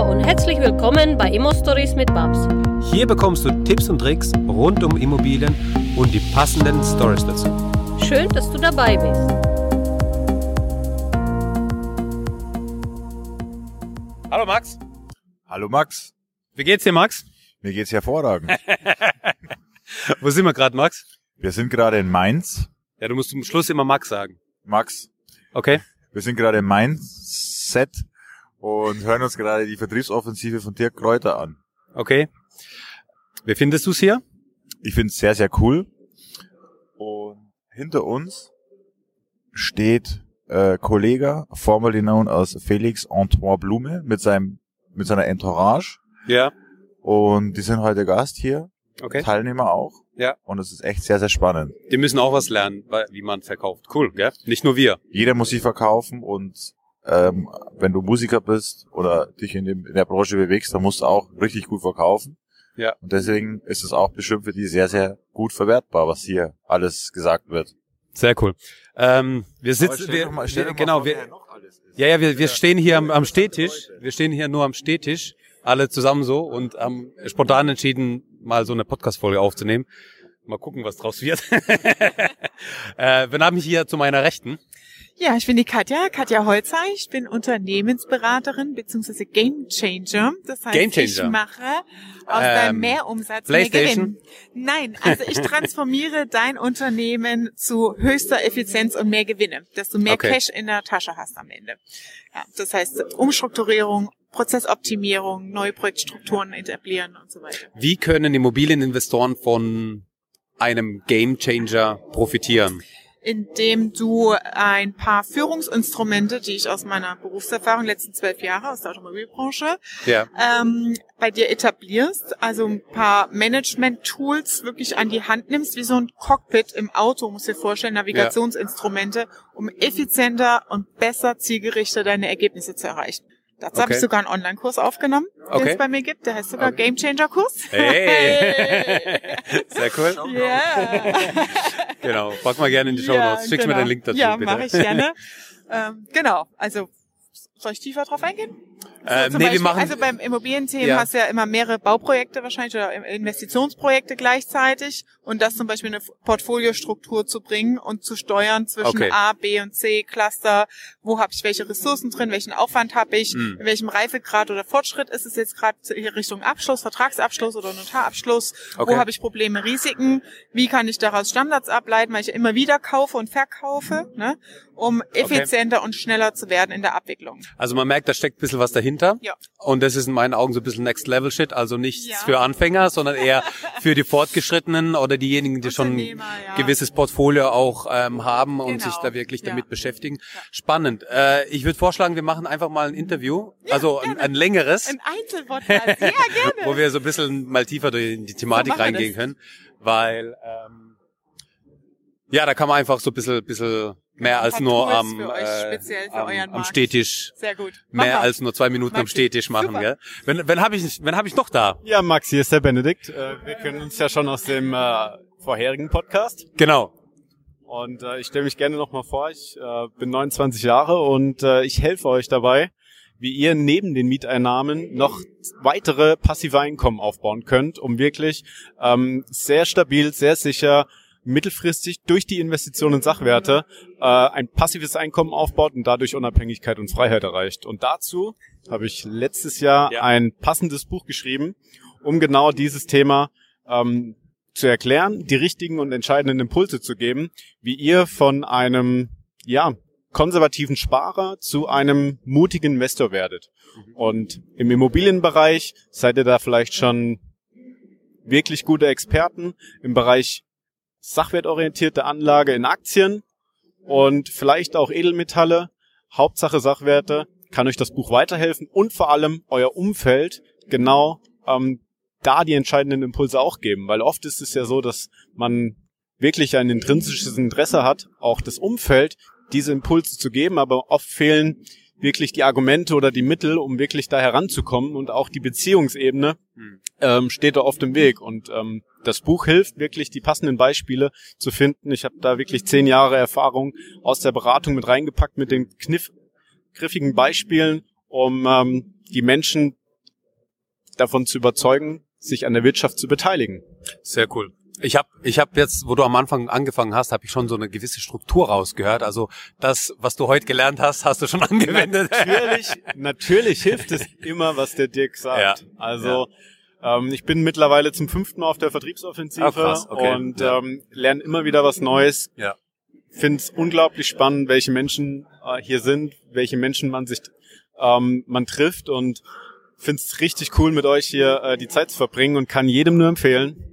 Hallo und herzlich willkommen bei Immo Stories mit Babs. Hier bekommst du Tipps und Tricks rund um Immobilien und die passenden Stories dazu. Schön, dass du dabei bist. Hallo Max. Hallo Max. Wie geht's dir, Max? Mir geht's hervorragend. Wo sind wir gerade, Max? Wir sind gerade in Mainz. Ja, du musst zum Schluss immer Max sagen. Max, Okay. wir sind gerade in Mainz Set und hören uns gerade die Vertriebsoffensive von Dirk Kräuter an. Okay. Wie findest du's hier? Ich finde es sehr, sehr cool. Und hinter uns steht äh, Kollege, formerly known as Felix Antoine Blume, mit seinem mit seiner Entourage. Ja. Und die sind heute Gast hier, Okay. Teilnehmer auch. Ja. Und es ist echt sehr, sehr spannend. Die müssen auch was lernen, wie man verkauft. Cool, gell? Nicht nur wir. jeder muss sich verkaufen und ähm, wenn du Musiker bist oder dich in, dem, in der Branche bewegst, dann musst du auch richtig gut verkaufen. Ja. Und deswegen ist es auch bestimmt für die sehr, sehr gut verwertbar, was hier alles gesagt wird. Sehr cool. Ähm, wir sitzen, wir, wir, genau, wir, ja, ja, wir, wir stehen hier am, am Stehtisch. Wir stehen hier nur am Stehtisch, alle zusammen so und haben spontan entschieden, mal so eine Podcast-Folge aufzunehmen. Mal gucken, was draus wird. äh, wir haben hier zu meiner Rechten. Ja, ich bin die Katja, Katja Holzer. Ich bin Unternehmensberaterin bzw. Game Changer. Das heißt, Game Changer. ich mache aus Ähm, deinem Mehrumsatz mehr? Gewinn. Nein, also ich transformiere dein Unternehmen zu höchster Effizienz und mehr Gewinne, dass du mehr Okay. Cash in der Tasche hast am Ende. Ja, das heißt Umstrukturierung, Prozessoptimierung, neue Projektstrukturen etablieren und so weiter. Wie können Immobilieninvestoren von einem Game Changer profitieren? Indem du ein paar Führungsinstrumente, die ich aus meiner Berufserfahrung letzten zwölf Jahre aus der Automobilbranche Ja. ähm, bei dir etablierst, also ein paar Management-Tools wirklich an die Hand nimmst, wie so ein Cockpit im Auto, musst dir vorstellen, Navigationsinstrumente, um effizienter und besser zielgerichtet deine Ergebnisse zu erreichen. Dazu habe Okay. ich sogar einen Online-Kurs aufgenommen, den Okay. es bei mir gibt. Der heißt sogar Okay. Game Changer-Kurs. Hey! Sehr cool. Ja. Genau. Pack mal gerne in die Show Notes. Schickst mir genau. den Link dazu, Ja, mache ich gerne. ähm, genau, also soll ich tiefer drauf eingehen? Äh, Zum nee, wir Beispiel, machen. also beim Immobilienthemen Ja. hast du ja immer mehrere Bauprojekte wahrscheinlich oder Investitionsprojekte gleichzeitig und das zum Beispiel in eine Portfoliostruktur zu bringen und zu steuern zwischen Okay. A, B und C Cluster. Wo habe ich welche Ressourcen drin? Welchen Aufwand habe ich? Hm. In welchem Reifegrad oder Fortschritt ist es jetzt gerade Richtung Abschluss, Vertragsabschluss oder Notarabschluss? Okay. Wo habe ich Probleme, Risiken? Wie kann ich daraus Standards ableiten, weil ich immer wieder kaufe und verkaufe, ne? um effizienter und schneller zu werden in der Abwicklung. Also man merkt, da steckt ein bisschen was dahinter. Ja. Und das ist in meinen Augen so ein bisschen Next Level Shit. Also nichts Ja. für Anfänger, sondern eher für die Fortgeschrittenen oder diejenigen, die schon ein ja. gewisses Portfolio auch ähm, haben und Genau. sich da wirklich damit beschäftigen. Spannend. Äh, ich würde vorschlagen, wir machen einfach mal ein Interview. also ein, ein längeres. Ein Einzelpodcast, ja, gerne. wo wir so ein bisschen mal tiefer durch in die Thematik So reingehen können, weil ähm, ja, da kann man einfach so ein bisschen, bisschen mehr als nur am, äh, am, euren am. Stehtisch Sehr gut. Mach mehr mal. als nur zwei Minuten am Maxi, Stehtisch machen, super. gell? Wenn, wenn habe ich, wenn habe ich noch da? Ja, Max, hier ist der Benedikt. Äh, Wir kennen uns ja schon aus dem äh, vorherigen Podcast. Genau. Und äh, ich stelle mich gerne nochmal vor. Ich äh, bin 29 Jahre und äh, ich helfe euch dabei, wie ihr neben den Mieteinnahmen noch weitere passive Einkommen aufbauen könnt, um wirklich ähm, sehr stabil, sehr sicher, mittelfristig durch die Investitionen in Sachwerte äh, ein passives Einkommen aufbaut und dadurch Unabhängigkeit und Freiheit erreicht. Und dazu habe ich letztes Jahr Ja. ein passendes Buch geschrieben, um genau dieses Thema ähm, zu erklären, die richtigen und entscheidenden Impulse zu geben, wie ihr von einem, ja, konservativen Sparer zu einem mutigen Investor werdet. Und im Immobilienbereich seid ihr da vielleicht schon wirklich gute Experten im Bereich sachwertorientierte Anlage in Aktien und vielleicht auch Edelmetalle. Hauptsache Sachwerte. Kann euch das Buch weiterhelfen und vor allem euer Umfeld genau ähm, da die entscheidenden Impulse auch geben, weil oft ist es ja so, dass man wirklich ein intrinsisches Interesse hat, auch das Umfeld diese Impulse zu geben, aber oft fehlen wirklich die Argumente oder die Mittel, um wirklich da heranzukommen und auch die Beziehungsebene Hm. ähm, steht da oft im Weg und ähm, das Buch hilft wirklich, die passenden Beispiele zu finden. Ich habe da wirklich zehn Jahre Erfahrung aus der Beratung mit reingepackt mit den kniff, griffigen Beispielen, um ähm, die Menschen davon zu überzeugen, sich an der Wirtschaft zu beteiligen. Sehr cool. Ich habe ich hab jetzt, wo du am Anfang angefangen hast, habe ich schon so eine gewisse Struktur rausgehört. Also das, was du heute gelernt hast, hast du schon angewendet. Natürlich, natürlich hilft es immer, was der Dirk sagt. Ja. Also ja. Ähm, ich bin mittlerweile zum fünften Mal auf der Vertriebsoffensive ah, okay. und ja. ähm, lerne immer wieder was Neues. Ja. Finde es unglaublich spannend, welche Menschen äh, hier sind, welche Menschen man sich ähm, man trifft und finde es richtig cool, mit euch hier äh, die Zeit zu verbringen und kann jedem nur empfehlen,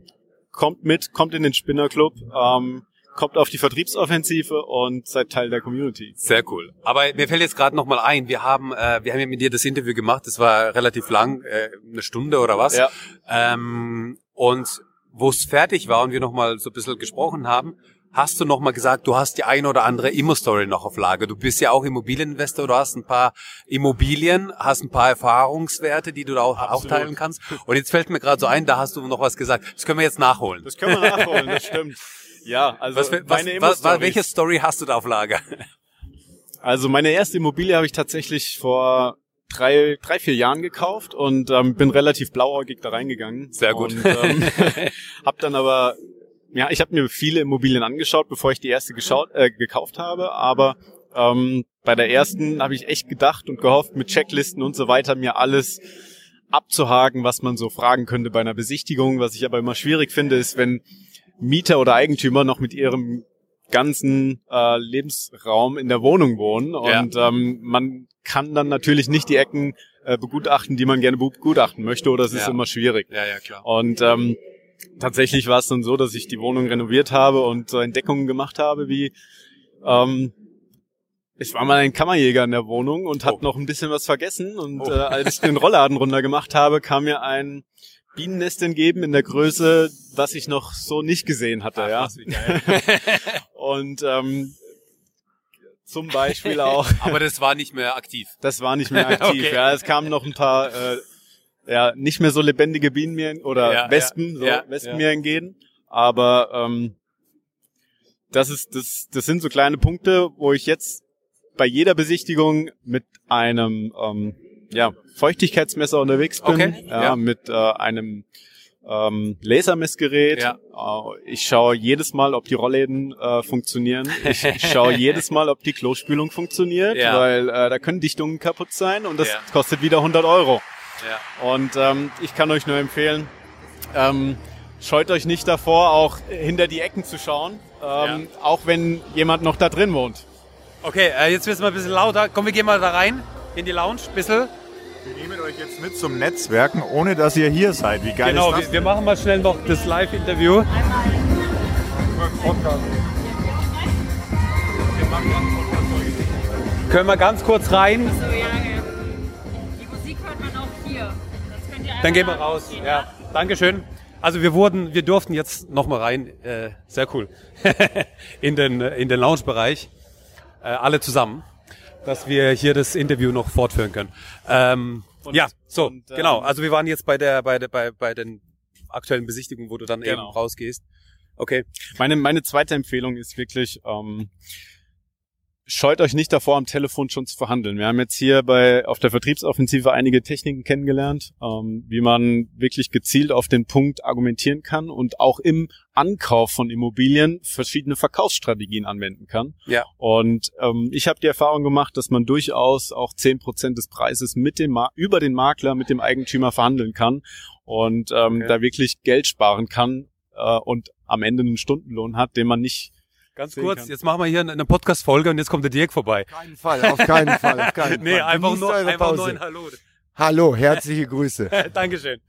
kommt mit, kommt in den Spinnerclub, ähm, kommt auf die Vertriebsoffensive und seid Teil der Community. Sehr cool. Aber mir fällt jetzt gerade noch mal ein, wir haben äh, wir haben ja mit dir das Interview gemacht, das war relativ lang, äh, eine Stunde oder was. Ja. Ähm, und wo es fertig war und wir noch mal so ein bisschen gesprochen haben, hast du noch mal gesagt, du hast die eine oder andere Immo-Story noch auf Lager. Du bist ja auch Immobilieninvestor, du hast ein paar Immobilien, hast ein paar Erfahrungswerte, die du da auch, auch teilen kannst. Und jetzt fällt mir gerade so ein, da hast du noch was gesagt. Das können wir jetzt nachholen. Das können wir nachholen, das stimmt. Ja, also was, was, meine was, was, welche Story hast du da auf Lager? Also meine erste Immobilie habe ich tatsächlich vor drei, drei, vier Jahren gekauft und ähm, bin relativ blauäugig da reingegangen. Sehr gut. Und ähm, habe dann aber ja, ich habe mir viele Immobilien angeschaut, bevor ich die erste geschaut, äh, gekauft habe, aber ähm, bei der ersten habe ich echt gedacht und gehofft, mit Checklisten und so weiter mir alles abzuhaken, was man so fragen könnte bei einer Besichtigung. Was ich aber immer schwierig finde, ist, wenn Mieter oder Eigentümer noch mit ihrem ganzen äh, Lebensraum in der Wohnung wohnen und ja. ähm, man kann dann natürlich nicht die Ecken äh, begutachten, die man gerne begutachten möchte, oder es ist immer schwierig. Ja, ja, klar. Und ähm, tatsächlich war es dann so, dass ich die Wohnung renoviert habe und so Entdeckungen gemacht habe, wie ähm, ich war mal ein Kammerjäger in der Wohnung und oh. hat noch ein bisschen was vergessen. Und oh. äh, als ich den Rollladen runter gemacht habe, kam mir ein Bienennest entgegen in der Größe, was ich noch so nicht gesehen hatte. Ach, ja. und ähm, zum Beispiel auch. Aber das war nicht mehr aktiv. Das war nicht mehr aktiv. okay. Ja, es kamen noch ein paar äh, ja, nicht mehr so lebendige Bienen mir oder ja, Wespen, ja, so ja, Wespen mir entgehen. Aber ähm, das ist, das, das sind so kleine Punkte, wo ich jetzt bei jeder Besichtigung mit einem ähm, ja, Feuchtigkeitsmesser unterwegs bin, okay, ja, ja. mit äh, einem ähm, Lasermessgerät. Ja. Äh, ich schaue jedes Mal, ob die Rollläden äh, funktionieren. Ich, ich schaue jedes Mal, ob die Klospülung funktioniert, ja. weil äh, da können Dichtungen kaputt sein und das ja. kostet wieder 100 Euro. Ja. Und ähm, ich kann euch nur empfehlen, ähm, scheut euch nicht davor, auch hinter die Ecken zu schauen, ähm, ja. auch wenn jemand noch da drin wohnt. Okay, äh, jetzt wird es mal ein bisschen lauter. Komm, wir gehen mal da rein in die Lounge, ein bisschen. Wir nehmen euch jetzt mit zum Netzwerken, ohne dass ihr hier seid. Wie geil genau, ist das? Genau, wir, wir machen mal schnell noch das Live-Interview. Können wir ganz kurz rein? Dann gehen wir raus. Ja, Dankeschön. Also wir wurden, wir durften jetzt noch mal rein, äh, sehr cool, in den in den Lounge-Bereich, äh, alle zusammen, dass wir hier das Interview noch fortführen können. Ähm, und, ja, so und, ähm, genau. Also wir waren jetzt bei der bei der bei bei den aktuellen Besichtigungen, wo du dann genau. eben rausgehst. Okay. Meine meine zweite Empfehlung ist wirklich ähm, scheut euch nicht davor, am Telefon schon zu verhandeln. Wir haben jetzt hier bei auf der Vertriebsoffensive einige Techniken kennengelernt, ähm, wie man wirklich gezielt auf den Punkt argumentieren kann und auch im Ankauf von Immobilien verschiedene Verkaufsstrategien anwenden kann. Ja. Und ähm, ich habe die Erfahrung gemacht, dass man durchaus auch zehn Prozent des Preises mit dem über den Makler mit dem Eigentümer verhandeln kann und ähm, okay. da wirklich Geld sparen kann äh, und am Ende einen Stundenlohn hat, den man nicht Ganz kurz, kann. jetzt machen wir hier eine Podcast-Folge und jetzt kommt der Dirk vorbei. Auf keinen Fall, auf keinen Fall, auf keinen nee, Fall. einfach nur, einfach nur ein Hallo. Hallo, herzliche Grüße. Dankeschön.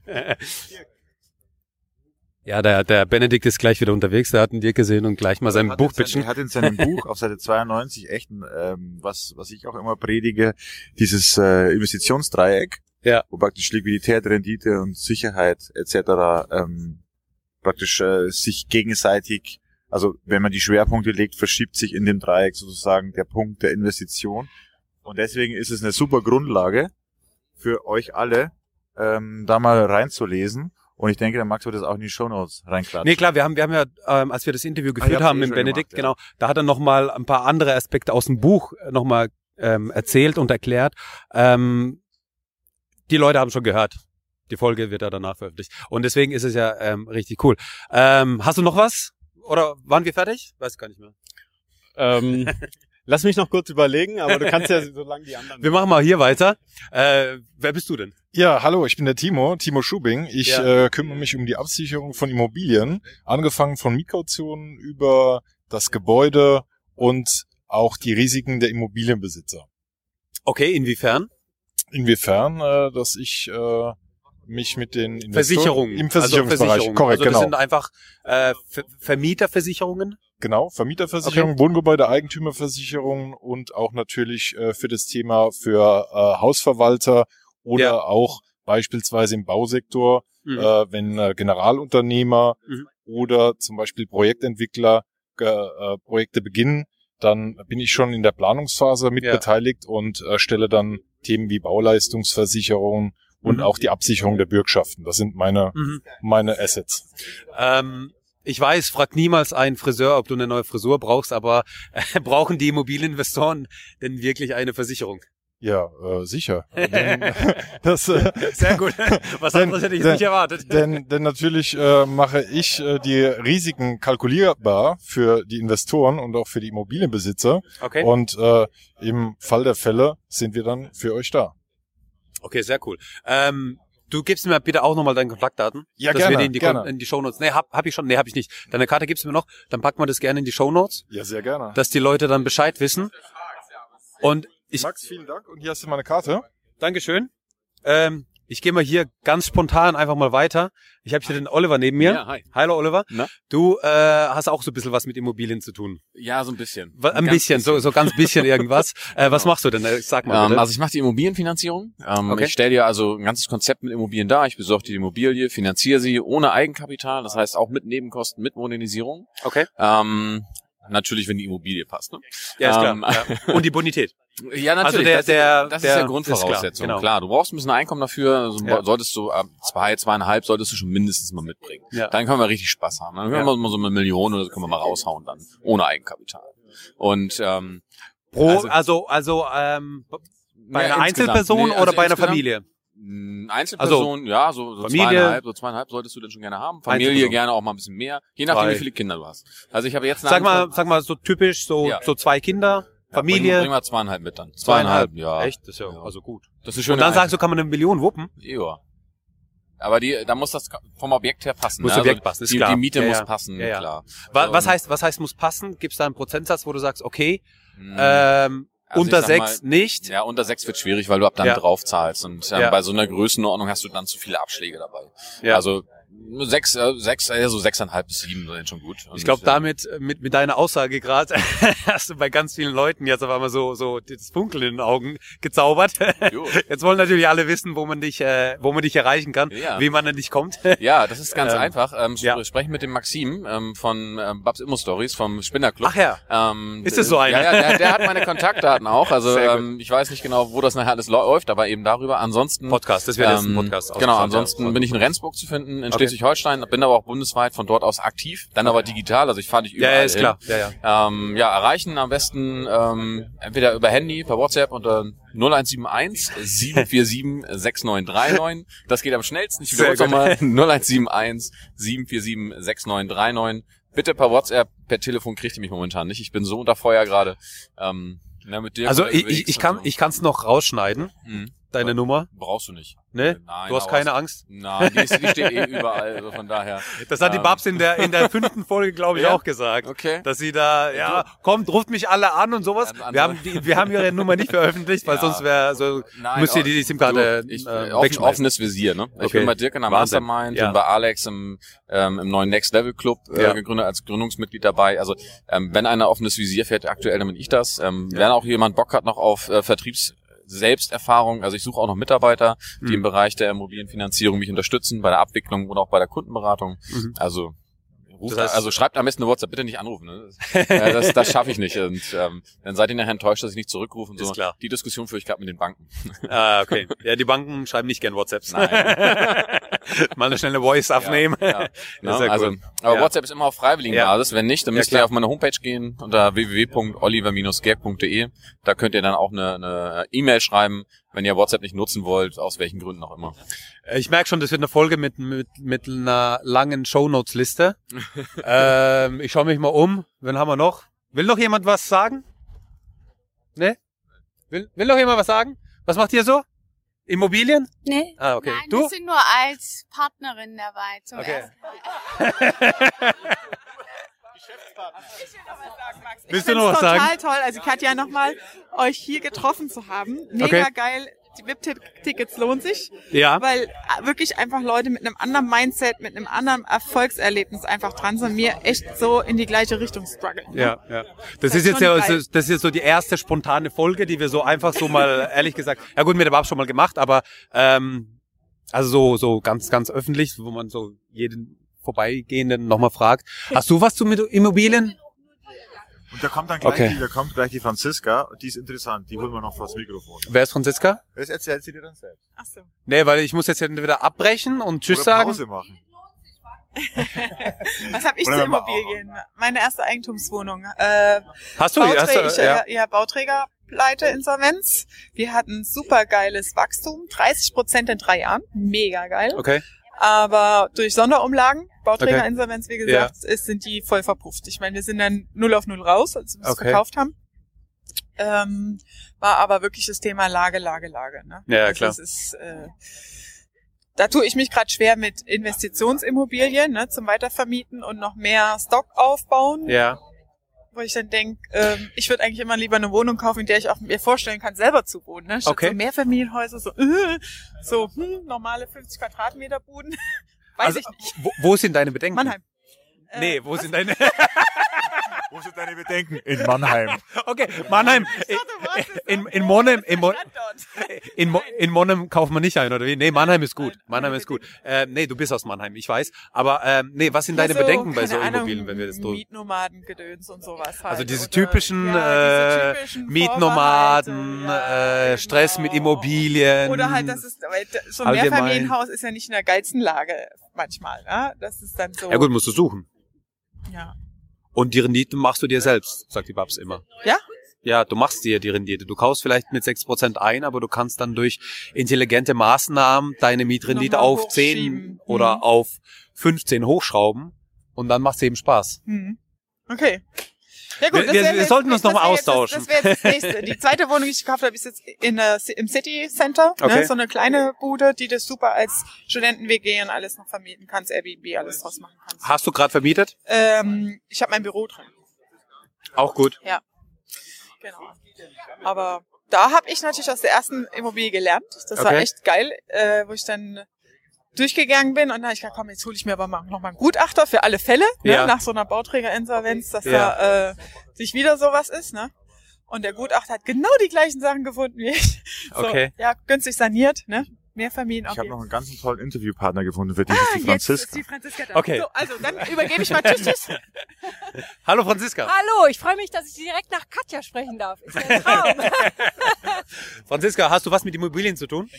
Ja, der, der Benedikt ist gleich wieder unterwegs, der hat einen Dirk gesehen und gleich mal sein Buch pitchen. Er hat in seinem Buch auf Seite 92 echt, ein, ähm, was, was ich auch immer predige, dieses äh, Investitionsdreieck, ja. wo praktisch Liquidität, Rendite und Sicherheit etc. Ähm, praktisch äh, sich gegenseitig also wenn man die Schwerpunkte legt, verschiebt sich in dem Dreieck sozusagen der Punkt der Investition. Und deswegen ist es eine super Grundlage für euch alle, ähm, da mal reinzulesen. Und ich denke, der Max wird das auch in die Shownotes reinklatschen. Nee, klar, wir haben, wir haben ja, ähm, als wir das Interview ah, geführt ah, haben eh mit Benedikt, gemacht, ja. genau, da hat er nochmal ein paar andere Aspekte aus dem Buch nochmal ähm, erzählt und erklärt. Ähm, die Leute haben schon gehört Die Folge wird ja danach veröffentlicht. Und deswegen ist es ja ähm, richtig cool. Ähm, hast du noch was? Oder waren wir fertig? Weiß gar nicht mehr. Ähm, lass mich noch kurz überlegen, aber du kannst ja so lange die anderen. Wir machen mal hier weiter. Äh, wer bist du denn? Ja, hallo, ich bin der Timo, Timo Schubing. Ich Ja. äh, kümmere mich um die Absicherung von Immobilien, angefangen von Mietcautionen über das Gebäude und auch die Risiken der Immobilienbesitzer. Okay, inwiefern? Inwiefern, äh, dass ich äh, mich mit den Investoren Versicherungen. im Versicherungsbereich, Also Versicherungen. korrekt, also das genau, sind einfach äh, Ver Vermieterversicherungen. genau, Vermieterversicherung, Wohngebäude, Eigentümerversicherungen und auch natürlich äh, für das Thema für äh, Hausverwalter oder Ja. auch beispielsweise im Bausektor, Mhm. äh, wenn äh, Generalunternehmer Mhm. oder zum Beispiel Projektentwickler äh, Projekte beginnen, dann bin ich schon in der Planungsphase mit Ja. beteiligt und äh, stelle dann Themen wie Bauleistungsversicherung und Mhm. auch die Absicherung der Bürgschaften. Das sind meine, Mhm. meine Assets. Ähm, ich weiß, frag niemals einen Friseur, ob du eine neue Frisur brauchst, aber äh, brauchen die Immobilieninvestoren denn wirklich eine Versicherung? Ja, äh, sicher. denn, das, äh, Sehr gut. Was Denn- anderes hätte ich denn- nicht erwartet. denn, denn natürlich äh, mache ich äh, die Risiken kalkulierbar für die Investoren und auch für die Immobilienbesitzer. Okay. Und äh, im Fall der Fälle sind wir dann für euch da. Okay, sehr cool. Ähm, du gibst mir bitte auch nochmal deine Kontaktdaten. Ja, dass gerne, wir die in die, gerne. Kon- in die Shownotes. Nee, hab, hab ich schon. Nee, hab ich nicht. Deine Karte gibst du mir noch. Dann packen wir das gerne in die Shownotes, Ja, sehr gerne. dass die Leute dann Bescheid wissen. Und ich, Max, vielen Dank. Und hier hast du meine Karte. Dankeschön. Ähm, ich gehe mal hier ganz spontan einfach mal weiter. Ich habe hier den Oliver neben mir. Ja, hi. Hallo Oliver. Na? Du äh, hast auch so ein bisschen was mit Immobilien zu tun. Ja, so ein bisschen. Wa- Ein Ganz bisschen, so, so ganz bisschen irgendwas. Äh, was Genau. machst du denn? Äh, Sag mal Ähm, also ich mache die Immobilienfinanzierung. Ähm, Okay. Ich stelle dir also ein ganzes Konzept mit Immobilien dar. Ich besorge die Immobilie, finanziere sie ohne Eigenkapital, das heißt auch mit Nebenkosten, mit Modernisierung. okay. Ähm, natürlich, wenn die Immobilie passt. Ne? Ja, ist Ähm, klar. Ja. Und die Bonität. Ja, natürlich. Also der- das, der- das der- ist ja Grundvoraussetzung. klar, Klar, genau. du brauchst ein bisschen Einkommen dafür. Also Ja. Solltest du ab zwei, zweieinhalb solltest du schon mindestens mal mitbringen. Ja. Dann können wir richtig Spaß haben. Dann können Ja. wir mal so eine Million oder so können wir mal raushauen dann. Ohne Eigenkapital. Und ähm, Pro, Also- also, also, ähm, bei einer. Einzelperson Nee, oder also bei einer Familie? Mm, Einzelperson, ja, so, so Familie. zweieinhalb, so zweieinhalb solltest du denn schon gerne haben. Familie gerne auch mal ein bisschen mehr, je nachdem, Drei. wie viele Kinder du hast. Also ich habe jetzt eine Sag mal, sag mal so typisch, so, Ja. so zwei Kinder, Ja, Familie. Bring, bring mal zweieinhalb mit dann. Zweieinhalb, ja. Echt? Das ist ja, Ja. also gut. Das ist schön. Und dann sagst du, kann man eine Million wuppen? Ja. Aber die, da muss das vom Objekt her passen. Muss ne? Objekt passen, ist die, klar. die Miete Ja, muss ja. passen, Ja, ja. klar. Was und- heißt, was heißt muss passen? Gibt es da einen Prozentsatz, wo du sagst, okay, Mm, ähm, Also unter sechs mal, nicht? Ja, unter sechs wird schwierig, weil du ab dann Ja. drauf zahlst. Und ähm, Ja. bei so einer Größenordnung hast du dann zu viele Abschläge dabei. Ja. Also sechs, äh, sechs, äh, so sechseinhalb bis sieben sind schon gut. Und, Ich glaube, äh, damit, mit, mit deiner Aussage gerade, hast du bei ganz vielen Leuten jetzt auf einmal so, so das Funkeln in den Augen gezaubert. Jo. Jetzt wollen natürlich alle wissen, wo man dich, äh, wo man dich erreichen kann, Ja. wie man an dich kommt. Ja, das ist ganz Ähm, einfach. Ähm, ja. Sprechen mit dem Maxim ähm, von ähm, Babs Immo Stories vom Spinnerclub. Ach ja. Ähm, Ist das so einer? Ja, ja der, der hat meine Kontaktdaten auch. Also ähm, ich weiß nicht genau, wo das nachher alles läuft, aber eben darüber. Ansonsten Podcast, das wäre jetzt ein ähm, Podcast. Genau, ansonsten bin ich in Rendsburg zu finden, in Okay. Schleswig-Holstein, bin aber auch bundesweit von dort aus aktiv, dann aber digital, also ich fahre dich überall ja, ist klar. Ja, ja. Ähm, ja, erreichen am besten ähm, entweder über Handy, per WhatsApp unter 0171 747 6939. Das geht am schnellsten. Ich wiederhole nochmal 0171 747 6939. Bitte per WhatsApp, per Telefon kriegt ihr mich momentan nicht. Ich bin so unter Feuer gerade. Ähm, na, Also ich, ich, unterwegs ich kann kann's noch rausschneiden, Mhm. Deine Nummer. Brauchst du nicht. Ne? Nein, du hast keine Angst. Nein, die, ist, die steht eh überall, also von daher. Das hat die Ähm, Babs in der in der fünften Folge, glaube ich, Ja? auch gesagt. Okay. Dass sie da, ja, kommt, ruft mich alle an und sowas. Wir haben, die, wir haben ihre Nummer nicht veröffentlicht, weil Ja. sonst wäre so, Nein, müsst ihr oh, die SIM-Karte äh, äh, offen, offenes Visier, ne? Ich Okay. bin bei Dirk in der Wahnsinn. Mastermind, Ja. bin bei Alex im, ähm, im neuen Next Level Club äh, gegründet als Gründungsmitglied dabei. Also ähm, wenn einer offenes Visier fährt, aktuell dann bin ich das. Ähm, Wenn auch jemand Bock hat noch auf äh, Vertriebs Selbsterfahrung, also ich suche auch noch Mitarbeiter, die Mhm. im Bereich der Immobilienfinanzierung mich unterstützen, bei der Abwicklung oder auch bei der Kundenberatung. Mhm. Also ruft, Das heißt- also schreibt am besten eine WhatsApp, bitte nicht anrufen. Ne? Das, äh, das, das schaffe ich nicht. Und ähm, dann seid ihr nachher enttäuscht, dass ich nicht zurückrufe und so. Ist klar. Die Diskussion führe ich gerade mit den Banken. Ah, okay. Ja, die Banken schreiben nicht gern WhatsApps. Nein. Mal eine schnelle Voice aufnehmen. Ja, ja. No, also, cool. Aber ja. WhatsApp ist immer auf freiwilligen ja. Basis. Wenn nicht, dann müsst ihr auf meine Homepage gehen unter www.oliver-gerg.de. Da könnt ihr dann auch eine, E-Mail schreiben, wenn ihr WhatsApp nicht nutzen wollt, aus welchen Gründen auch immer. Äh, ich merke schon, das wird eine Folge mit, mit, mit einer langen Shownotes-Liste. ähm, ich schaue mich mal um. Wen haben wir noch? Will noch jemand was sagen? Ne? Will, will noch jemand was sagen? Was macht ihr so? Immobilien? Nee. Ah, okay. Nein, du? wir sind nur als Partnerin dabei zum okay. ersten Mal. Willst du noch was sagen? Total toll. Also Katja, nochmal euch hier getroffen zu haben. Mega okay. geil die VIP-Tickets lohnen sich. Ja. Weil äh, wirklich einfach Leute mit einem anderen Mindset, mit einem anderen Erfolgserlebnis einfach dran sind, mir echt so in die gleiche Richtung strugglen. Ne? Ja, ja. Das, das ist jetzt ja, das ist jetzt so die erste spontane Folge, die wir so einfach so mal, ehrlich gesagt, ja gut, mit der Bab schon mal gemacht, aber ähm, also so, so ganz, ganz öffentlich, wo man so jeden Vorbeigehenden nochmal fragt. Hast du was zu Immobilien? Und da kommt dann gleich, okay. die, da kommt gleich die Franziska, die ist interessant, die holen wir noch vors Mikrofon. Wer ist Franziska? Das erzählt sie dir dann selbst. Ach so. Nee, weil ich muss jetzt wieder abbrechen und Tschüss Oder Pause sagen. machen. Was habe ich zu Immobilien? Meine erste Eigentumswohnung. Äh, hast du? Bauträger, hast du ja. ja, Bauträgerpleite, Insolvenz. Wir hatten super geiles Wachstum, 30 Prozent in drei Jahren, mega geil. Okay. Aber durch Sonderumlagen, Bauträgerinsolvenz, okay. wie gesagt, ja. ist, sind die voll verpufft. Ich meine, wir sind dann null auf null raus, als wir es okay. verkauft haben. Ähm, war aber wirklich das Thema Lage, Lage, Lage. Ne? Ja, also klar. Das ist, äh, da tue ich mich gerade schwer mit Investitionsimmobilien ne, zum Weitervermieten und noch mehr Stock aufbauen. Ja wo ich dann denke, ähm, ich würde eigentlich immer lieber eine Wohnung kaufen, in der ich auch mir vorstellen kann, selber zu wohnen. Ne? Statt okay. so Mehrfamilienhäuser, so, äh, so hm, normale 50 Quadratmeter Buden. Weiß also, ich nicht. Wo, wo sind deine Bedenken? Mannheim. Nee, äh, wo was? sind deine... Wo sind deine Bedenken? In Mannheim. Okay, Mannheim. In, in Monheim, in, Mon in, in Monheim kauft man nicht ein, oder wie? Nee, Mannheim ist gut. Mannheim ist gut. Äh, nee, du bist aus Mannheim, ich weiß. Aber ähm, nee, was sind deine so, Bedenken bei so Immobilien, wenn wir das tun? Mietnomadengedöns und sowas halt. Also diese typischen, ja, diese typischen äh, Mietnomaden, ja, äh, Stress genau. mit Immobilien. Oder halt, das ist, so ein Mehrfamilienhaus ist ja nicht in der geilsten Lage manchmal. Ne? Das ist dann so. Ja gut, musst du suchen. Ja. Und die Rendite machst du dir selbst, sagt die Babs immer. Ja? Ja, du machst dir die Rendite. Du kaufst vielleicht mit 6% ein, aber du kannst dann durch intelligente Maßnahmen deine Mietrendite Nochmal auf 10 oder mhm. auf 15 hochschrauben und dann macht es eben Spaß. Mhm. Okay. Ja gut, wir, wir, wir sollten uns nochmal austauschen. Das, das wäre das nächste. Die zweite Wohnung, die ich gekauft habe, ist jetzt in, uh, im City Center. Ne? Okay. Ne? So eine kleine Bude, die du super als Studenten-WG und alles noch vermieten kannst, Airbnb, alles draus machen kannst. Hast du gerade vermietet? Ähm, ich habe mein Büro drin. Auch gut. Ja. Genau. Aber da habe ich natürlich aus der ersten Immobilie gelernt. Das okay. war echt geil, äh, wo ich dann durchgegangen bin und habe ich gedacht, komm, jetzt hole ich mir aber mal, noch mal einen Gutachter für alle Fälle, ne, ja. nach so einer Bauträgerinsolvenz, dass ja. da äh, sich wieder sowas ist, ne? Und der Gutachter hat genau die gleichen Sachen gefunden wie ich. So, okay. Ja, günstig saniert, ne? Mehrfamilien. Ich habe noch einen ganz tollen Interviewpartner gefunden für dich, ah, ist die Franziska. Jetzt ist die Franziska da. Okay. So, also dann übergebe ich mal Tschüss, tschüss. Hallo Franziska. Hallo, ich freue mich, dass ich direkt nach Katja sprechen darf. Ist ein Traum. Franziska, hast du was mit Immobilien zu tun?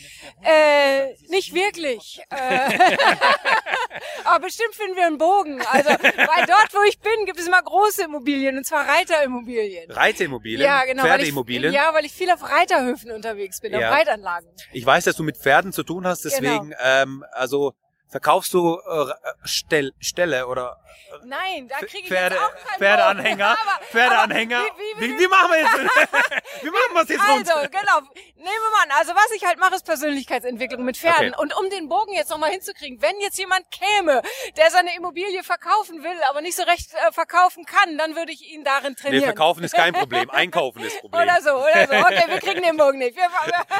Äh, nicht wirklich. Äh, aber bestimmt finden wir einen Bogen. Also, weil dort, wo ich bin, gibt es immer große Immobilien, und zwar Reiterimmobilien. Reiterimmobilien? Ja, genau. Pferdeimmobilien? Weil ich, ja, weil ich viel auf Reiterhöfen unterwegs bin, ja. auf Reitanlagen. Ich weiß, dass du mit Pferden zu tun hast, deswegen, genau. ähm, also Verkaufst du äh, Stell, Stelle oder äh, Nein, da kriege ich Pferde, jetzt auch keinen Pferdeanhänger, aber, Pferdeanhänger. Aber wie, wie, wie, wie, machen wir jetzt? wie machen wir es jetzt Also, rund? genau. Nehmen wir mal an. Also was ich halt mache, ist Persönlichkeitsentwicklung mit Pferden. Okay. Und um den Bogen jetzt nochmal hinzukriegen, wenn jetzt jemand käme, der seine Immobilie verkaufen will, aber nicht so recht äh, verkaufen kann, dann würde ich ihn darin trainieren. Nee, verkaufen ist kein Problem. Einkaufen ist Problem. oder so, oder so. Okay, wir kriegen den Bogen nicht. Wir,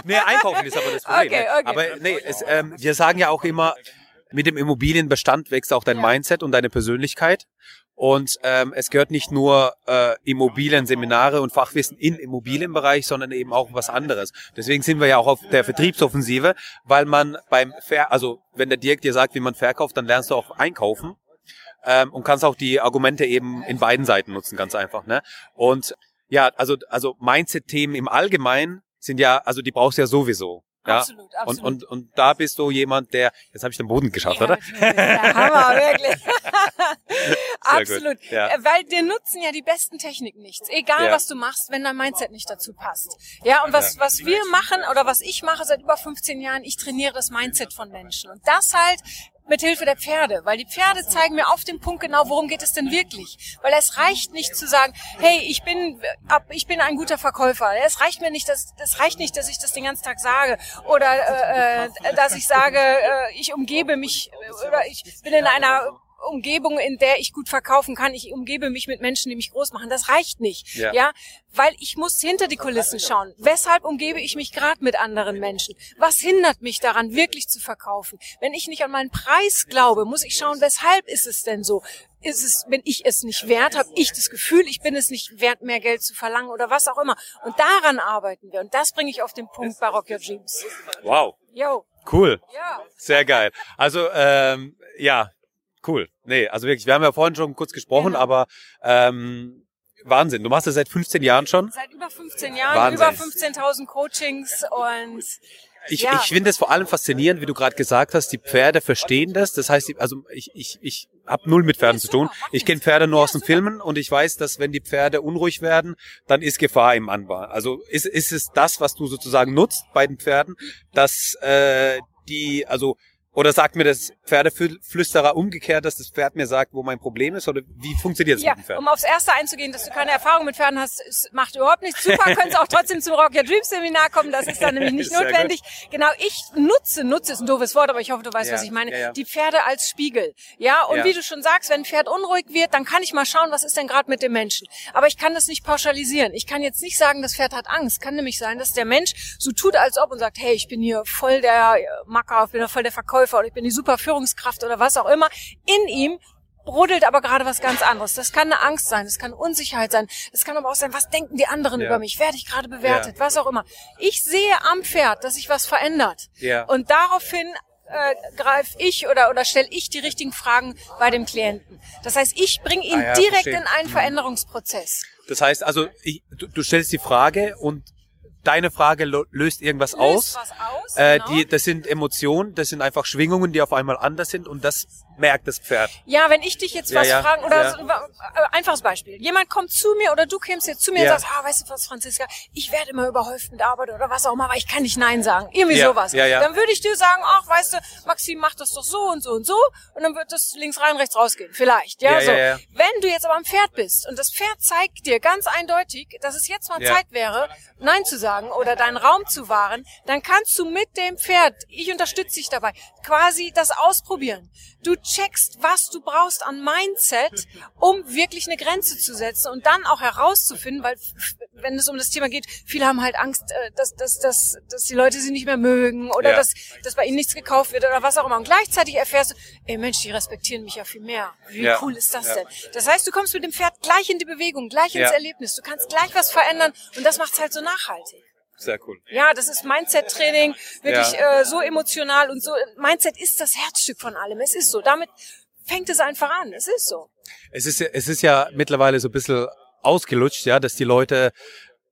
nee, einkaufen ist aber das Problem. Okay, okay. Aber nee, es, ähm, wir sagen ja auch immer, mit dem Immobilienbestand wächst auch dein ja. Mindset und deine Persönlichkeit. Und ähm, es gehört nicht nur äh, Immobilienseminare und Fachwissen im Immobilienbereich, sondern eben auch was anderes. Deswegen sind wir ja auch auf der Vertriebsoffensive, weil man beim Ver also wenn der Dirk dir sagt, wie man verkauft, dann lernst du auch einkaufen ähm, und kannst auch die Argumente eben in beiden Seiten nutzen, ganz einfach. Ne? Und ja, also also Mindset-Themen im Allgemeinen sind ja, also die brauchst du ja sowieso. Ja? Absolut, absolut. Und, und, und da bist du jemand, der, jetzt habe ich den Boden geschafft, Ja, oder? Der Hammer, wirklich. Absolut. gut, ja. Äh, Weil dir nutzen ja die besten Techniken nichts. Egal, Ja. was du machst, wenn dein Mindset nicht dazu passt. Ja, und was, was wir machen oder was ich mache seit über 15 Jahren, ich trainiere das Mindset von Menschen. Und das halt mit Hilfe der Pferde, weil die Pferde zeigen mir auf den Punkt genau, worum geht es denn wirklich. Weil es reicht nicht zu sagen, hey, ich bin, ich bin ein guter Verkäufer. Es reicht mir nicht, dass, es reicht nicht, dass ich das den ganzen Tag sage oder äh, äh, dass ich sage, äh, ich umgebe mich äh, oder ich bin in einer Umgebung, in der ich gut verkaufen kann. Ich umgebe mich mit Menschen, die mich groß machen. Das reicht nicht. Ja. Ja, weil ich muss hinter die Kulissen schauen. Weshalb umgebe ich mich gerade mit anderen Menschen? Was hindert mich daran, wirklich zu verkaufen? Wenn ich nicht an meinen Preis glaube, muss ich schauen, weshalb ist es denn so? Ist es, bin ich es nicht wert? Habe ich das Gefühl, ich bin es nicht wert, mehr Geld zu verlangen oder was auch immer? Und daran arbeiten wir. Und das bringe ich auf den Punkt bei Rock Your Dreams. Wow, Yo, cool. ja. Sehr geil. Also, ähm, ja, cool. Nee, also wirklich, wir haben ja vorhin schon kurz gesprochen, Genau. aber ähm, Wahnsinn. Du machst das seit 15 Jahren schon. Seit über 15 Jahren, Wahnsinn. über 15.000 Coachings und Ich, Ja. ich finde es vor allem faszinierend, wie du gerade gesagt hast, die Pferde verstehen das. Das heißt, also ich, ich, ich habe null mit Pferden zu tun. Ich kenne Pferde nur aus den Filmen und ich weiß, dass wenn die Pferde unruhig werden, dann ist Gefahr im Anbau. Also ist, ist es das, was du sozusagen nutzt bei den Pferden, dass äh, die, also oder sagt mir das Pferdeflüsterer umgekehrt, dass das Pferd mir sagt, wo mein Problem ist? Oder wie funktioniert das Ja, mit dem Pferd? um aufs Erste einzugehen, dass du keine Erfahrung mit Pferden hast, macht überhaupt nichts. Super, könntest auch trotzdem zum Rock Your Dreams Seminar kommen, das ist dann nämlich nicht notwendig. Genau, ich nutze, nutze ist ein doofes Wort, aber ich hoffe, du weißt, Ja, was ich meine, ja, die Pferde als Spiegel. Ja, und wie du schon sagst, wenn ein Pferd unruhig wird, dann kann ich mal schauen, was ist denn gerade mit dem Menschen. Aber ich kann das nicht pauschalisieren. Ich kann jetzt nicht sagen, das Pferd hat Angst. Kann nämlich sein, dass der Mensch so tut, als ob und sagt, hey, ich bin hier voll der Macker, ich bin voll der Verkäufer oder ich bin die super Führungskraft oder was auch immer. In ihm brodelt aber gerade was ganz anderes. Das kann eine Angst sein, das kann Unsicherheit sein, das kann aber auch sein, was denken die anderen Ja. über mich? Werde ich gerade bewertet? Was auch immer. Ich sehe am Pferd, dass sich was verändert. Ja. Und daraufhin äh, greife ich oder, oder stelle ich die richtigen Fragen bei dem Klienten. Das heißt, ich bringe ihn Ah ja, direkt verstehe. in einen Veränderungsprozess. Das heißt also, ich, du, du stellst die Frage und deine Frage löst irgendwas aus. Löst was aus, Äh, genau. die, das sind Emotionen, das sind einfach Schwingungen, die auf einmal anders sind und das merkt das Pferd. Ja, wenn ich dich jetzt Ja, was ja, fragen, oder ja. so, äh, einfaches Beispiel. Jemand kommt zu mir oder du kämst jetzt zu mir Ja. und sagst, ah, weißt du was, Franziska, ich werde immer überhäuft mit Arbeit oder was auch immer, aber ich kann nicht Nein sagen. Irgendwie sowas. Dann würde ich dir sagen, ach, weißt du, Maxim macht das doch so und so und so und dann wird das links rein, rechts rausgehen. Vielleicht, ja, so. Wenn du jetzt aber am Pferd bist und das Pferd zeigt dir ganz eindeutig, dass es jetzt mal. Zeit wäre, Nein zu sagen oder deinen Raum zu wahren, dann kannst du mit dem Pferd, ich unterstütze dich dabei, quasi das ausprobieren. Du checkst, was du brauchst an Mindset, um wirklich eine Grenze zu setzen und dann auch herauszufinden, weil wenn es um das Thema geht, viele haben halt Angst, äh, dass, dass, dass, dass die Leute sie nicht mehr mögen oder Ja. dass, dass bei ihnen nichts gekauft wird oder was auch immer. Und gleichzeitig erfährst du, ey Mensch, die respektieren mich ja viel mehr. Wie Ja. cool ist das Ja. denn? Das heißt, du kommst mit dem Pferd gleich in die Bewegung, gleich ins. Erlebnis. Du kannst gleich was verändern und das macht's halt so nachhaltig. Sehr cool. Ja, das ist Mindset-Training, wirklich äh, so emotional und so. Mindset ist das Herzstück von allem. Es ist so. Damit fängt es einfach an. Es ist so. Es ist, ja- es ist ja mittlerweile so ein bisschen ausgelutscht, ja, dass die Leute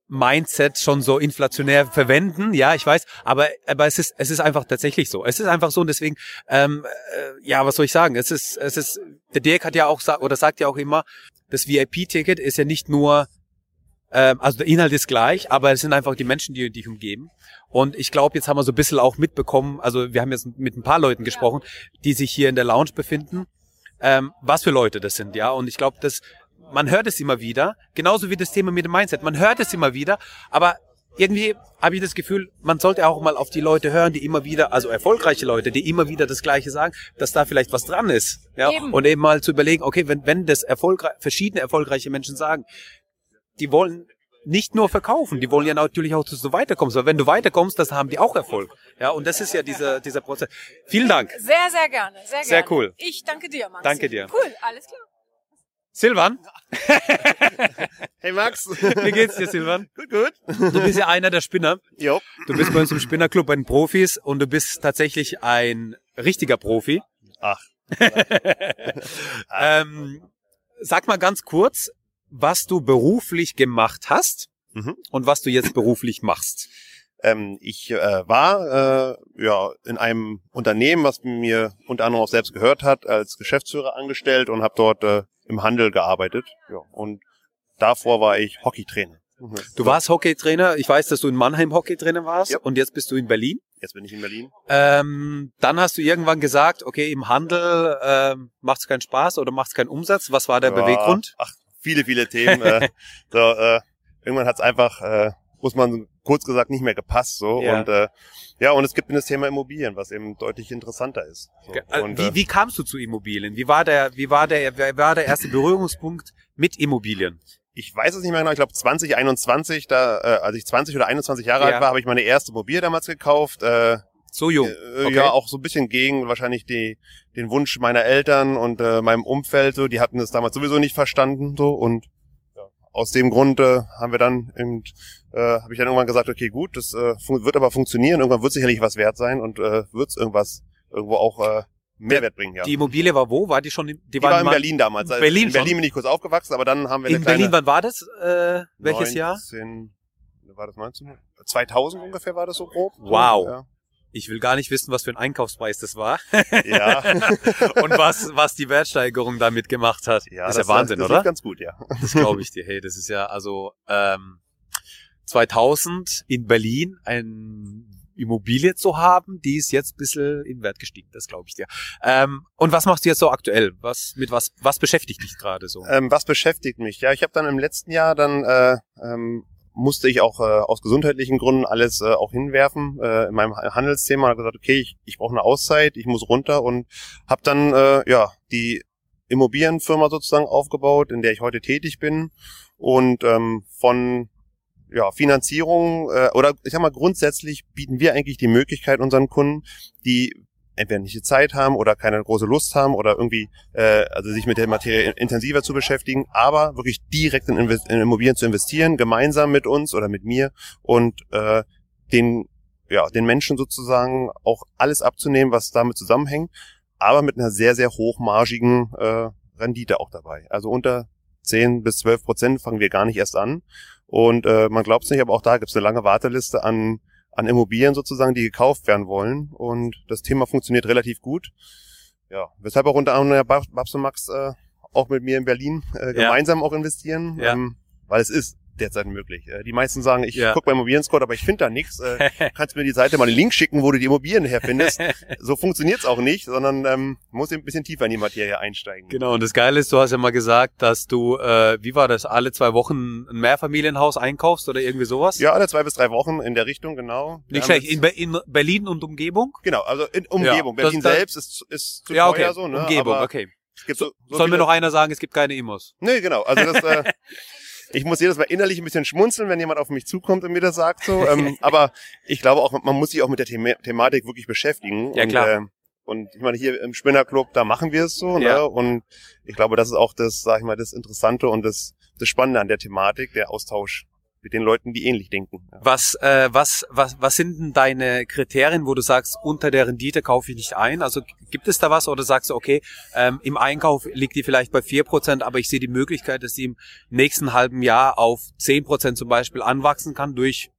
Mindset schon so inflationär verwenden, ja, ich weiß, aber aber es ist es ist einfach tatsächlich so. Es ist einfach so und deswegen, ähm, äh, ja, was soll ich sagen? Es ist es ist der Dirk hat ja auch oder sagt ja auch immer, das VIP-Ticket ist ja nicht nur also der Inhalt ist gleich, aber es sind einfach die Menschen, die dich umgeben. Und ich glaube, jetzt haben wir so ein bisschen auch mitbekommen, also wir haben jetzt mit ein paar Leuten gesprochen, die sich hier in der Lounge befinden, ähm, was für Leute das sind, ja. Und ich glaube, dass man hört es immer wieder, genauso wie das Thema mit dem Mindset. Man hört es immer wieder, aber irgendwie habe ich das Gefühl, man sollte auch mal auf die Leute hören, die immer wieder, also erfolgreiche Leute, die immer wieder das Gleiche sagen, dass da vielleicht was dran ist. Ja? Eben. Und eben mal zu überlegen, okay, wenn, wenn das erfolgreich, verschiedene erfolgreiche Menschen sagen, die wollen nicht nur verkaufen, die wollen ja natürlich auch, dass du weiterkommst. Weil wenn du weiterkommst, das haben die auch Erfolg. Ja, und das ist ja dieser, dieser Prozess. Vielen Dank. Sehr, sehr gerne. Sehr, gerne. Sehr cool. Ich danke dir, Max. Danke dir. Cool, alles klar. Silvan, Hey Max. wie geht's dir, Silvan? gut, gut. Du bist ja einer der Spinner. Jo. Du bist bei uns im Spinnerclub bei den Profis und du bist tatsächlich ein richtiger Profi. Ach. ähm, sag mal ganz kurz, was du beruflich gemacht hast Mhm. und was du jetzt beruflich machst. Ähm, ich äh, war äh, ja in einem Unternehmen, was mir unter anderem auch selbst gehört hat, als Geschäftsführer angestellt und habe dort äh, im Handel gearbeitet. Ja, und davor war ich Hockeytrainer. Mhm. Du warst Hockeytrainer. Ich weiß, dass du in Mannheim Hockeytrainer warst ja. und jetzt bist du in Berlin. Jetzt bin ich in Berlin. Ähm, dann hast du irgendwann gesagt, okay, im Handel ähm, macht es keinen Spaß oder macht es keinen Umsatz. Was war der ja, Beweggrund? Ach, viele, viele Themen. äh, so, äh, irgendwann hat es einfach, äh, muss man kurz gesagt, nicht mehr gepasst. So ja. und äh, ja, und es gibt das Thema Immobilien, was eben deutlich interessanter ist. So. Äh, und, wie, äh, wie kamst du zu Immobilien? Wie war der, wie war der, wie war der erste Berührungspunkt mit Immobilien? ich weiß es nicht mehr genau, ich glaube 2021, da, äh, als ich 20 oder 21 Jahre ja. alt war, habe ich meine erste Mobil damals gekauft. Äh, so jung. Äh, okay. Ja, auch so ein bisschen gegen wahrscheinlich die, den Wunsch meiner Eltern und äh, meinem Umfeld. So, die hatten das damals sowieso nicht verstanden. So und ja, aus dem Grund äh, haben wir dann eben, äh, habe ich dann irgendwann gesagt, okay, gut, das äh, wird aber funktionieren. Irgendwann wird sicherlich was wert sein und äh, wird irgendwas irgendwo auch äh, Mehrwert bringen, ja. Die Immobilie war wo? War die schon? In, die, die war in Berlin damals. Also Berlin in Berlin bin ich kurz aufgewachsen, aber dann haben wir eine In Berlin, wann war das? Äh, welches 19, Jahr? War das 19? 2000 ungefähr war das so grob. Wow. Ja. Ich will gar nicht wissen, was für ein Einkaufspreis das war. Ja. Und was, was die Wertsteigerung damit gemacht hat. Ja, das ist ja Wahnsinn, das oder? ganz gut, ja. Das glaube ich dir. Hey, das ist ja also ähm, 2000 in Berlin ein Immobilie zu haben, die ist jetzt ein bisschen in Wert gestiegen, das glaube ich dir. Ähm, und was machst du jetzt so aktuell? Was mit was was beschäftigt dich gerade so? Ähm, was beschäftigt mich? Ja, ich habe dann im letzten Jahr dann äh, ähm, musste ich auch äh, aus gesundheitlichen Gründen alles äh, auch hinwerfen äh, in meinem Handelsthema. Habe gesagt, okay, ich, ich brauche eine Auszeit, ich muss runter und habe dann äh, ja die Immobilienfirma sozusagen aufgebaut, in der ich heute tätig bin und ähm, von ja, Finanzierung äh, oder ich sag mal grundsätzlich bieten wir eigentlich die Möglichkeit unseren Kunden, die entweder nicht die Zeit haben oder keine große Lust haben oder irgendwie äh, also sich mit der Materie intensiver zu beschäftigen, aber wirklich direkt in, Invest in Immobilien zu investieren, gemeinsam mit uns oder mit mir und äh, den ja den Menschen sozusagen auch alles abzunehmen, was damit zusammenhängt, aber mit einer sehr sehr hochmargigen äh, Rendite auch dabei. Also unter 10 bis 12 Prozent fangen wir gar nicht erst an und äh, man glaubt es nicht, aber auch da gibt es eine lange Warteliste an, an Immobilien sozusagen, die gekauft werden wollen. Und das Thema funktioniert relativ gut. Ja, weshalb auch unter anderem Babs und Max äh, auch mit mir in Berlin äh, gemeinsam ja. auch investieren, ja. ähm, weil es ist derzeit möglich. Äh, die meisten sagen, ich ja. gucke bei Immobilien-Scout, aber ich finde da nichts. Äh, kannst mir die Seite mal einen Link schicken, wo du die Immobilien herfindest. so funktioniert's auch nicht, sondern ähm, muss ein bisschen tiefer in die Materie einsteigen. Genau, und das Geile ist, du hast ja mal gesagt, dass du, äh, wie war das, alle zwei Wochen ein Mehrfamilienhaus einkaufst oder irgendwie sowas? Ja, alle zwei bis drei Wochen in der Richtung, genau. Nicht schlecht, in, Be in, Berlin und Umgebung? Genau, also in Umgebung. Ja, Berlin das, selbst ist, ist zu ja, okay. teuer so, ne? Umgebung, aber okay. So, so Soll mir noch einer sagen, es gibt keine Immos? Nee, genau. Also das, äh, ich muss jedes Mal innerlich ein bisschen schmunzeln, wenn jemand auf mich zukommt und mir das sagt so. Ähm, aber ich glaube auch, man muss sich auch mit der The Thematik wirklich beschäftigen. Ja, klar. Und, äh, und ich meine, hier im Spinnerclub, da machen wir es so. Ne? Ja. Und ich glaube, das ist auch das, sag ich mal, das Interessante und das, das Spannende an der Thematik, der Austausch mit den Leuten, die ähnlich denken. Ja. Was, äh, was, was, was sind denn deine Kriterien, wo du sagst, unter der Rendite kaufe ich nicht ein? Also gibt es da was oder sagst du, okay, ähm, im Einkauf liegt die vielleicht bei vier Prozent, aber ich sehe die Möglichkeit, dass sie im nächsten halben Jahr auf zehn Prozent zum Beispiel anwachsen kann durch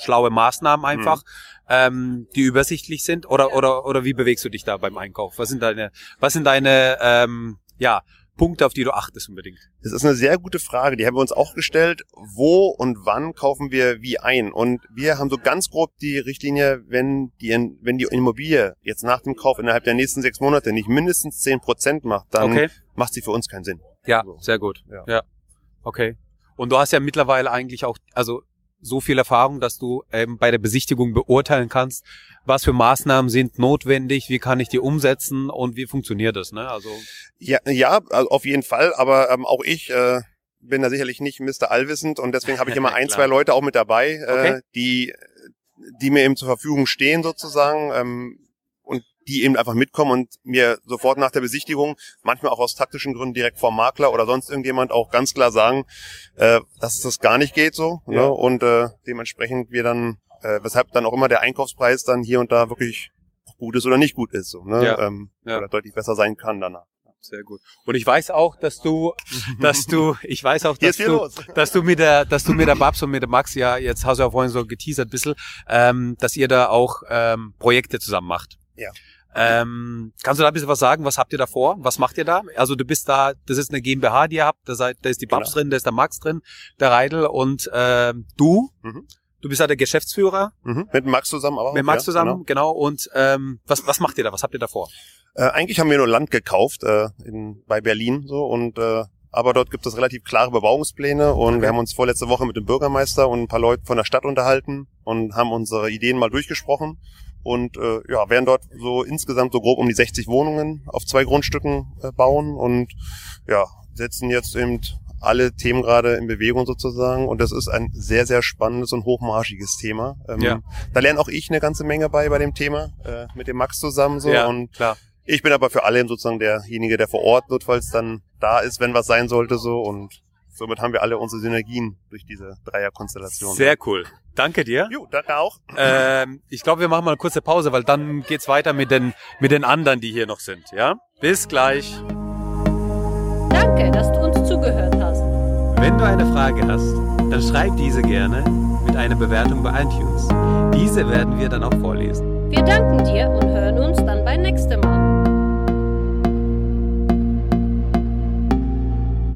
schlaue Maßnahmen einfach, mhm. ähm, die übersichtlich sind? Oder, oder, oder wie bewegst du dich da beim Einkauf? Was sind deine, was sind deine, ähm, ja, Punkte, auf die du achtest unbedingt? Das ist eine sehr gute Frage. Die haben wir uns auch gestellt. Wo und wann kaufen wir wie ein? Und wir haben so ganz grob die Richtlinie, wenn die, wenn die Immobilie jetzt nach dem Kauf innerhalb der nächsten sechs Monate nicht mindestens zehn Prozent macht, dann okay. macht sie für uns keinen Sinn. Ja, so. sehr gut. Ja. ja. Okay. Und du hast ja mittlerweile eigentlich auch, also so viel Erfahrung, dass du ähm, bei der Besichtigung beurteilen kannst, was für Maßnahmen sind notwendig, wie kann ich die umsetzen und wie funktioniert das, ne? Also ja, ja, also auf jeden Fall, aber ähm, auch ich äh, bin da sicherlich nicht Mr. Allwissend und deswegen habe ich immer ein, zwei Leute auch mit dabei, äh, okay. die die mir eben zur Verfügung stehen sozusagen. Ähm, die eben einfach mitkommen und mir sofort nach der Besichtigung, manchmal auch aus taktischen Gründen direkt vom Makler oder sonst irgendjemand auch ganz klar sagen, äh, dass das gar nicht geht so. Ne? Ja. Ne? Und äh, dementsprechend wir dann, äh, weshalb dann auch immer der Einkaufspreis dann hier und da wirklich gut ist oder nicht gut ist. So, ne? Ja. Ähm, ja. Oder deutlich besser sein kann danach. Sehr gut. Und ich weiß auch, dass du, dass du, ich weiß auch, dass du, dass du mit der, dass du mit der Babs und mit der Max ja, jetzt hast du ja vorhin so geteasert ein bisschen, ähm, dass ihr da auch ähm, Projekte zusammen macht. Ja. Ähm, kannst du da ein bisschen was sagen? Was habt ihr da vor? Was macht ihr da? Also du bist da, das ist eine GmbH, die ihr habt, da, seid, da ist die Babs genau. drin, da ist der Max drin, der Reidel und äh, du. Mhm. Du bist ja der Geschäftsführer. Mhm. Mit Max zusammen aber auch. Mit Max ja, zusammen, genau. genau. Und ähm, was, was macht ihr da? Was habt ihr da vor? Äh, eigentlich haben wir nur Land gekauft äh, in, bei Berlin so und äh, aber dort gibt es relativ klare Bebauungspläne und okay. wir haben uns vorletzte Woche mit dem Bürgermeister und ein paar Leuten von der Stadt unterhalten und haben unsere Ideen mal durchgesprochen und äh, ja, werden dort so insgesamt so grob um die 60 Wohnungen auf zwei Grundstücken äh, bauen und ja, setzen jetzt eben alle Themen gerade in Bewegung sozusagen und das ist ein sehr, sehr spannendes und hochmarschiges Thema. Ähm, ja. Da lerne auch ich eine ganze Menge bei bei dem Thema äh, mit dem Max zusammen so ja, und klar. ich bin aber für alle sozusagen derjenige, der vor Ort notfalls dann da ist, wenn was sein sollte so und somit haben wir alle unsere Synergien durch diese Dreierkonstellation. Sehr cool. Danke dir. Jo, danke auch. Ähm, ich glaube, wir machen mal eine kurze Pause, weil dann geht's weiter mit den, mit den anderen, die hier noch sind. Ja? Bis gleich. Danke, dass du uns zugehört hast. Wenn du eine Frage hast, dann schreib diese gerne mit einer Bewertung bei iTunes. Diese werden wir dann auch vorlesen. Wir danken dir und hören uns dann beim nächsten Mal.